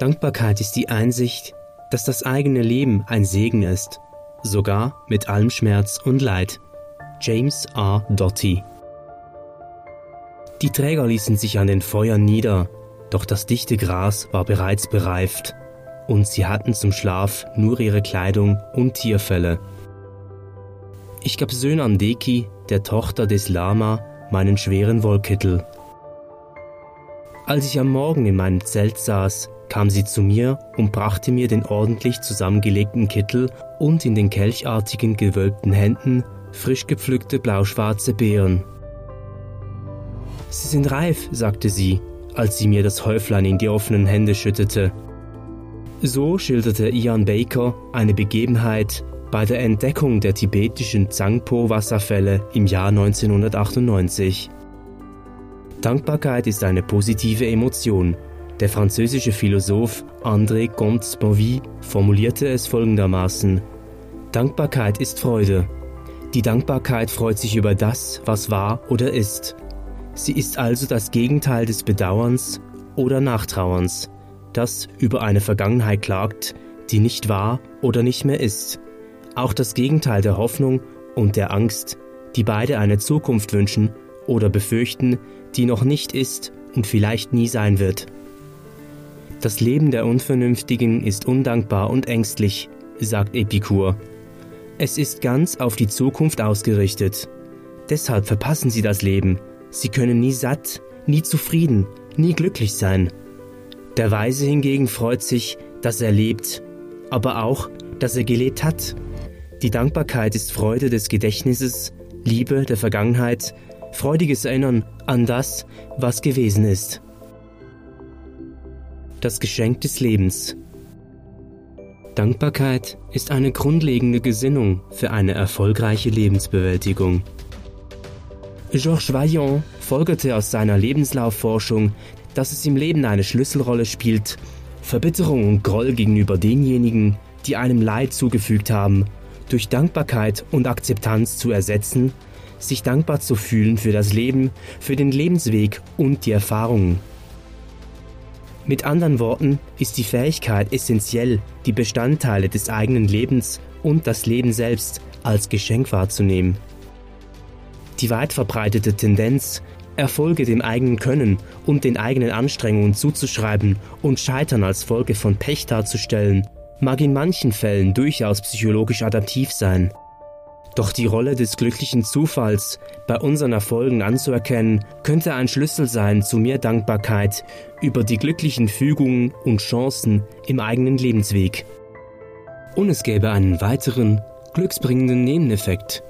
Dankbarkeit ist die Einsicht, dass das eigene Leben ein Segen ist, sogar mit allem Schmerz und Leid. James R. Doty Die Träger ließen sich an den Feuern nieder, doch das dichte Gras war bereits bereift, und sie hatten zum Schlaf nur ihre Kleidung und Tierfelle. Ich gab Söhne Deki, der Tochter des Lama, meinen schweren Wollkittel. Als ich am Morgen in meinem Zelt saß, kam sie zu mir und brachte mir den ordentlich zusammengelegten Kittel und in den kelchartigen gewölbten Händen frisch gepflückte blauschwarze Beeren. Sie sind reif, sagte sie, als sie mir das Häuflein in die offenen Hände schüttete. So schilderte Ian Baker eine Begebenheit bei der Entdeckung der tibetischen Zangpo-Wasserfälle im Jahr 1998. Dankbarkeit ist eine positive Emotion, der französische Philosoph André Comte-Sponville formulierte es folgendermaßen: Dankbarkeit ist Freude. Die Dankbarkeit freut sich über das, was war oder ist. Sie ist also das Gegenteil des Bedauerns oder Nachtrauerns, das über eine Vergangenheit klagt, die nicht war oder nicht mehr ist. Auch das Gegenteil der Hoffnung und der Angst, die beide eine Zukunft wünschen oder befürchten, die noch nicht ist und vielleicht nie sein wird. Das Leben der Unvernünftigen ist undankbar und ängstlich, sagt Epikur. Es ist ganz auf die Zukunft ausgerichtet. Deshalb verpassen sie das Leben. Sie können nie satt, nie zufrieden, nie glücklich sein. Der Weise hingegen freut sich, dass er lebt, aber auch, dass er gelebt hat. Die Dankbarkeit ist Freude des Gedächtnisses, Liebe der Vergangenheit, freudiges Erinnern an das, was gewesen ist das Geschenk des Lebens. Dankbarkeit ist eine grundlegende Gesinnung für eine erfolgreiche Lebensbewältigung. Georges Vaillant folgerte aus seiner Lebenslaufforschung, dass es im Leben eine Schlüsselrolle spielt, Verbitterung und Groll gegenüber denjenigen, die einem Leid zugefügt haben, durch Dankbarkeit und Akzeptanz zu ersetzen, sich dankbar zu fühlen für das Leben, für den Lebensweg und die Erfahrungen. Mit anderen Worten ist die Fähigkeit essentiell, die Bestandteile des eigenen Lebens und das Leben selbst als Geschenk wahrzunehmen. Die weit verbreitete Tendenz, Erfolge dem eigenen Können und den eigenen Anstrengungen zuzuschreiben und Scheitern als Folge von Pech darzustellen, mag in manchen Fällen durchaus psychologisch adaptiv sein. Doch die Rolle des glücklichen Zufalls bei unseren Erfolgen anzuerkennen, könnte ein Schlüssel sein zu mehr Dankbarkeit über die glücklichen Fügungen und Chancen im eigenen Lebensweg. Und es gäbe einen weiteren, glücksbringenden Nebeneffekt.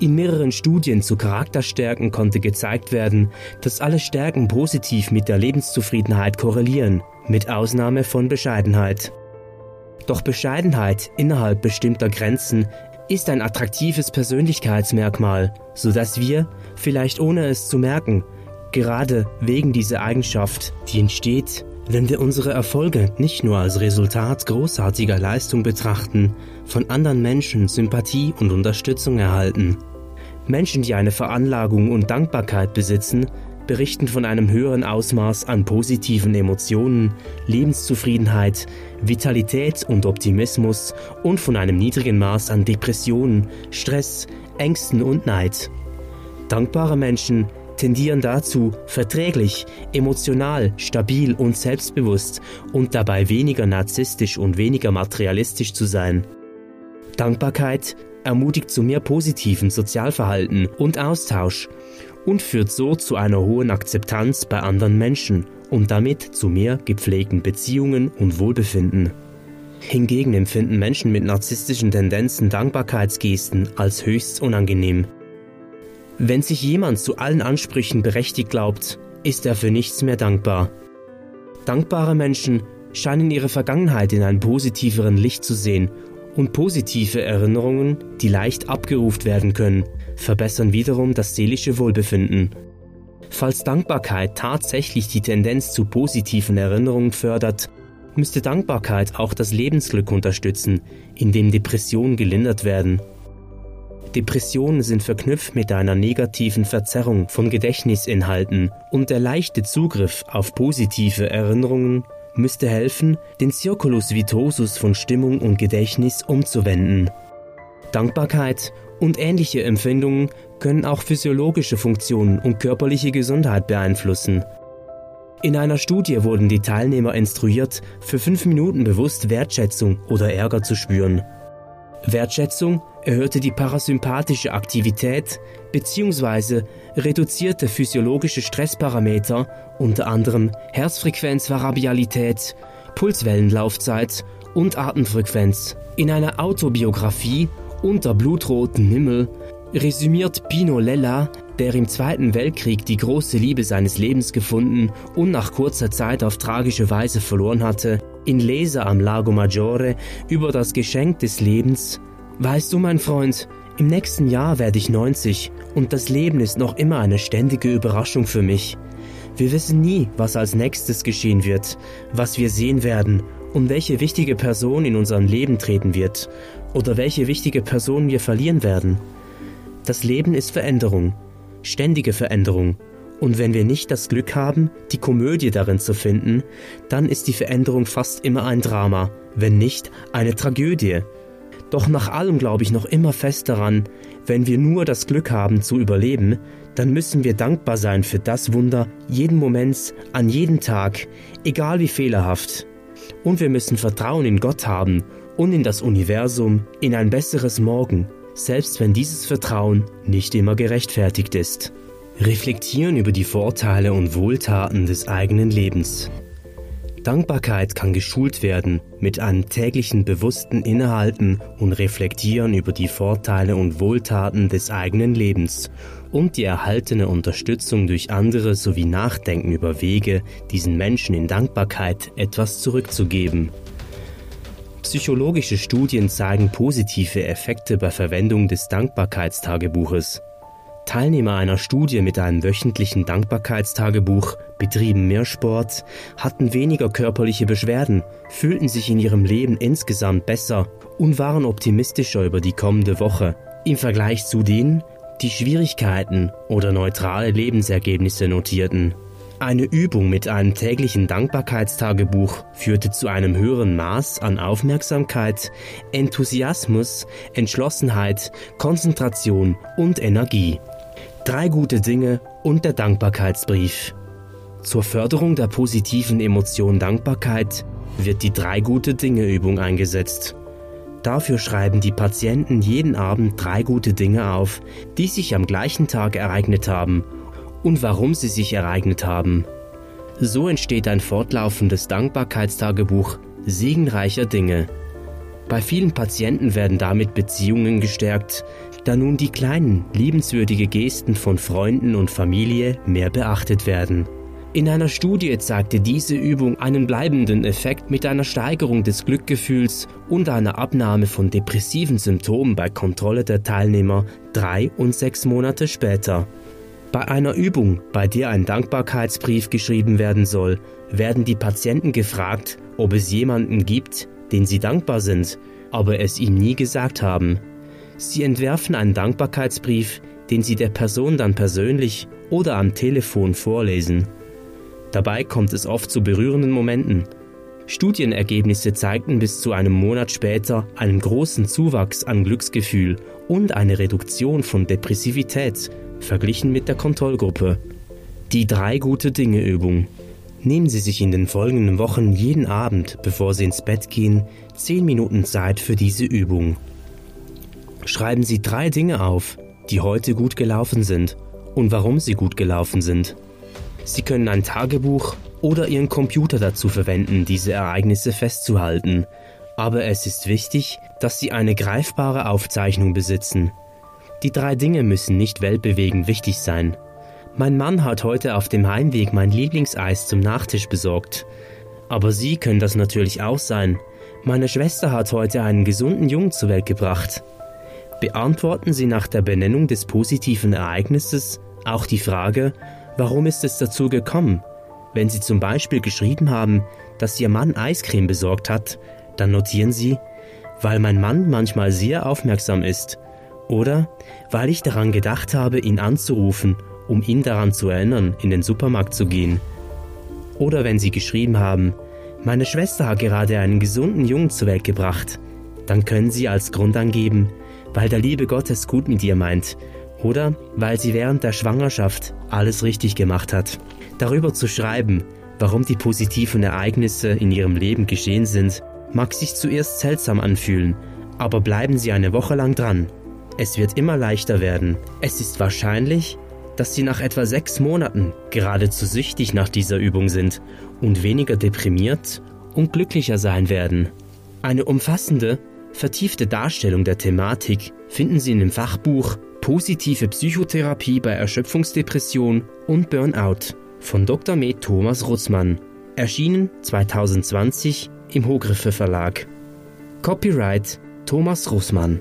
In mehreren Studien zu Charakterstärken konnte gezeigt werden, dass alle Stärken positiv mit der Lebenszufriedenheit korrelieren, mit Ausnahme von Bescheidenheit. Doch Bescheidenheit innerhalb bestimmter Grenzen ist ein attraktives Persönlichkeitsmerkmal, so dass wir, vielleicht ohne es zu merken, gerade wegen dieser Eigenschaft, die entsteht, wenn wir unsere Erfolge nicht nur als Resultat großartiger Leistung betrachten, von anderen Menschen Sympathie und Unterstützung erhalten. Menschen, die eine Veranlagung und Dankbarkeit besitzen, berichten von einem höheren Ausmaß an positiven Emotionen, Lebenszufriedenheit, Vitalität und Optimismus und von einem niedrigen Maß an Depressionen, Stress, Ängsten und Neid. Dankbare Menschen tendieren dazu, verträglich, emotional, stabil und selbstbewusst und dabei weniger narzisstisch und weniger materialistisch zu sein. Dankbarkeit ermutigt zu mehr positiven Sozialverhalten und Austausch und führt so zu einer hohen Akzeptanz bei anderen Menschen und damit zu mehr gepflegten Beziehungen und Wohlbefinden. Hingegen empfinden Menschen mit narzisstischen Tendenzen Dankbarkeitsgesten als höchst unangenehm. Wenn sich jemand zu allen Ansprüchen berechtigt glaubt, ist er für nichts mehr dankbar. Dankbare Menschen scheinen ihre Vergangenheit in einem positiveren Licht zu sehen und positive Erinnerungen, die leicht abgerufen werden können, verbessern wiederum das seelische Wohlbefinden. Falls Dankbarkeit tatsächlich die Tendenz zu positiven Erinnerungen fördert, müsste Dankbarkeit auch das Lebensglück unterstützen, indem Depressionen gelindert werden. Depressionen sind verknüpft mit einer negativen Verzerrung von Gedächtnisinhalten und der leichte Zugriff auf positive Erinnerungen müsste helfen, den Circulus vitosus von Stimmung und Gedächtnis umzuwenden. Dankbarkeit und ähnliche Empfindungen können auch physiologische Funktionen und körperliche Gesundheit beeinflussen. In einer Studie wurden die Teilnehmer instruiert, für fünf Minuten bewusst Wertschätzung oder Ärger zu spüren. Wertschätzung erhöhte die parasympathische Aktivität bzw. reduzierte physiologische Stressparameter, unter anderem Herzfrequenzvariabilität, Pulswellenlaufzeit und Atemfrequenz. In einer Autobiografie Unter blutroten Himmel resümiert Pino Lella, der im Zweiten Weltkrieg die große Liebe seines Lebens gefunden und nach kurzer Zeit auf tragische Weise verloren hatte, in Leser am Lago Maggiore über das Geschenk des Lebens Weißt du, mein Freund, im nächsten Jahr werde ich 90 und das Leben ist noch immer eine ständige Überraschung für mich. Wir wissen nie, was als nächstes geschehen wird, was wir sehen werden und welche wichtige Person in unserem Leben treten wird oder welche wichtige Person wir verlieren werden. Das Leben ist Veränderung, ständige Veränderung. Und wenn wir nicht das Glück haben, die Komödie darin zu finden, dann ist die Veränderung fast immer ein Drama, wenn nicht eine Tragödie. Doch nach allem glaube ich noch immer fest daran, wenn wir nur das Glück haben zu überleben, dann müssen wir dankbar sein für das Wunder jeden Moments, an jedem Tag, egal wie fehlerhaft. Und wir müssen Vertrauen in Gott haben und in das Universum, in ein besseres Morgen, selbst wenn dieses Vertrauen nicht immer gerechtfertigt ist. Reflektieren über die Vorteile und Wohltaten des eigenen Lebens. Dankbarkeit kann geschult werden mit einem täglichen bewussten Innehalten und Reflektieren über die Vorteile und Wohltaten des eigenen Lebens und die erhaltene Unterstützung durch andere sowie Nachdenken über Wege, diesen Menschen in Dankbarkeit etwas zurückzugeben. Psychologische Studien zeigen positive Effekte bei Verwendung des Dankbarkeitstagebuches. Teilnehmer einer Studie mit einem wöchentlichen Dankbarkeitstagebuch betrieben mehr Sport, hatten weniger körperliche Beschwerden, fühlten sich in ihrem Leben insgesamt besser und waren optimistischer über die kommende Woche. Im Vergleich zu denen, die Schwierigkeiten oder neutrale Lebensergebnisse notierten. Eine Übung mit einem täglichen Dankbarkeitstagebuch führte zu einem höheren Maß an Aufmerksamkeit, Enthusiasmus, Entschlossenheit, Konzentration und Energie. Drei gute Dinge und der Dankbarkeitsbrief. Zur Förderung der positiven Emotion Dankbarkeit wird die drei gute Dinge Übung eingesetzt. Dafür schreiben die Patienten jeden Abend drei gute Dinge auf, die sich am gleichen Tag ereignet haben und warum sie sich ereignet haben. So entsteht ein fortlaufendes Dankbarkeitstagebuch segenreicher Dinge. Bei vielen Patienten werden damit Beziehungen gestärkt, da nun die kleinen, liebenswürdige Gesten von Freunden und Familie mehr beachtet werden. In einer Studie zeigte diese Übung einen bleibenden Effekt mit einer Steigerung des Glückgefühls und einer Abnahme von depressiven Symptomen bei Kontrolle der Teilnehmer drei und sechs Monate später. Bei einer Übung, bei der ein Dankbarkeitsbrief geschrieben werden soll, werden die Patienten gefragt, ob es jemanden gibt, den sie dankbar sind, aber es ihm nie gesagt haben. Sie entwerfen einen Dankbarkeitsbrief, den Sie der Person dann persönlich oder am Telefon vorlesen. Dabei kommt es oft zu berührenden Momenten. Studienergebnisse zeigten bis zu einem Monat später einen großen Zuwachs an Glücksgefühl und eine Reduktion von Depressivität verglichen mit der Kontrollgruppe. Die drei gute Dinge Übung. Nehmen Sie sich in den folgenden Wochen jeden Abend, bevor Sie ins Bett gehen, 10 Minuten Zeit für diese Übung. Schreiben Sie drei Dinge auf, die heute gut gelaufen sind und warum sie gut gelaufen sind. Sie können ein Tagebuch oder Ihren Computer dazu verwenden, diese Ereignisse festzuhalten, aber es ist wichtig, dass Sie eine greifbare Aufzeichnung besitzen. Die drei Dinge müssen nicht weltbewegend wichtig sein. Mein Mann hat heute auf dem Heimweg mein Lieblingseis zum Nachtisch besorgt. Aber Sie können das natürlich auch sein. Meine Schwester hat heute einen gesunden Jungen zur Welt gebracht. Beantworten Sie nach der Benennung des positiven Ereignisses auch die Frage, warum ist es dazu gekommen? Wenn Sie zum Beispiel geschrieben haben, dass Ihr Mann Eiscreme besorgt hat, dann notieren Sie, weil mein Mann manchmal sehr aufmerksam ist oder weil ich daran gedacht habe, ihn anzurufen, um ihn daran zu erinnern, in den Supermarkt zu gehen. Oder wenn Sie geschrieben haben, meine Schwester hat gerade einen gesunden Jungen zur Welt gebracht, dann können Sie als Grund angeben, weil der liebe Gott es gut mit ihr meint oder weil sie während der Schwangerschaft alles richtig gemacht hat. Darüber zu schreiben, warum die positiven Ereignisse in ihrem Leben geschehen sind, mag sich zuerst seltsam anfühlen, aber bleiben Sie eine Woche lang dran. Es wird immer leichter werden. Es ist wahrscheinlich, dass Sie nach etwa sechs Monaten geradezu süchtig nach dieser Übung sind und weniger deprimiert und glücklicher sein werden. Eine umfassende, vertiefte Darstellung der Thematik finden Sie in dem Fachbuch Positive Psychotherapie bei Erschöpfungsdepression und Burnout von Dr. Med Thomas Rutzmann, erschienen 2020 im Hogriffe Verlag. Copyright Thomas Russmann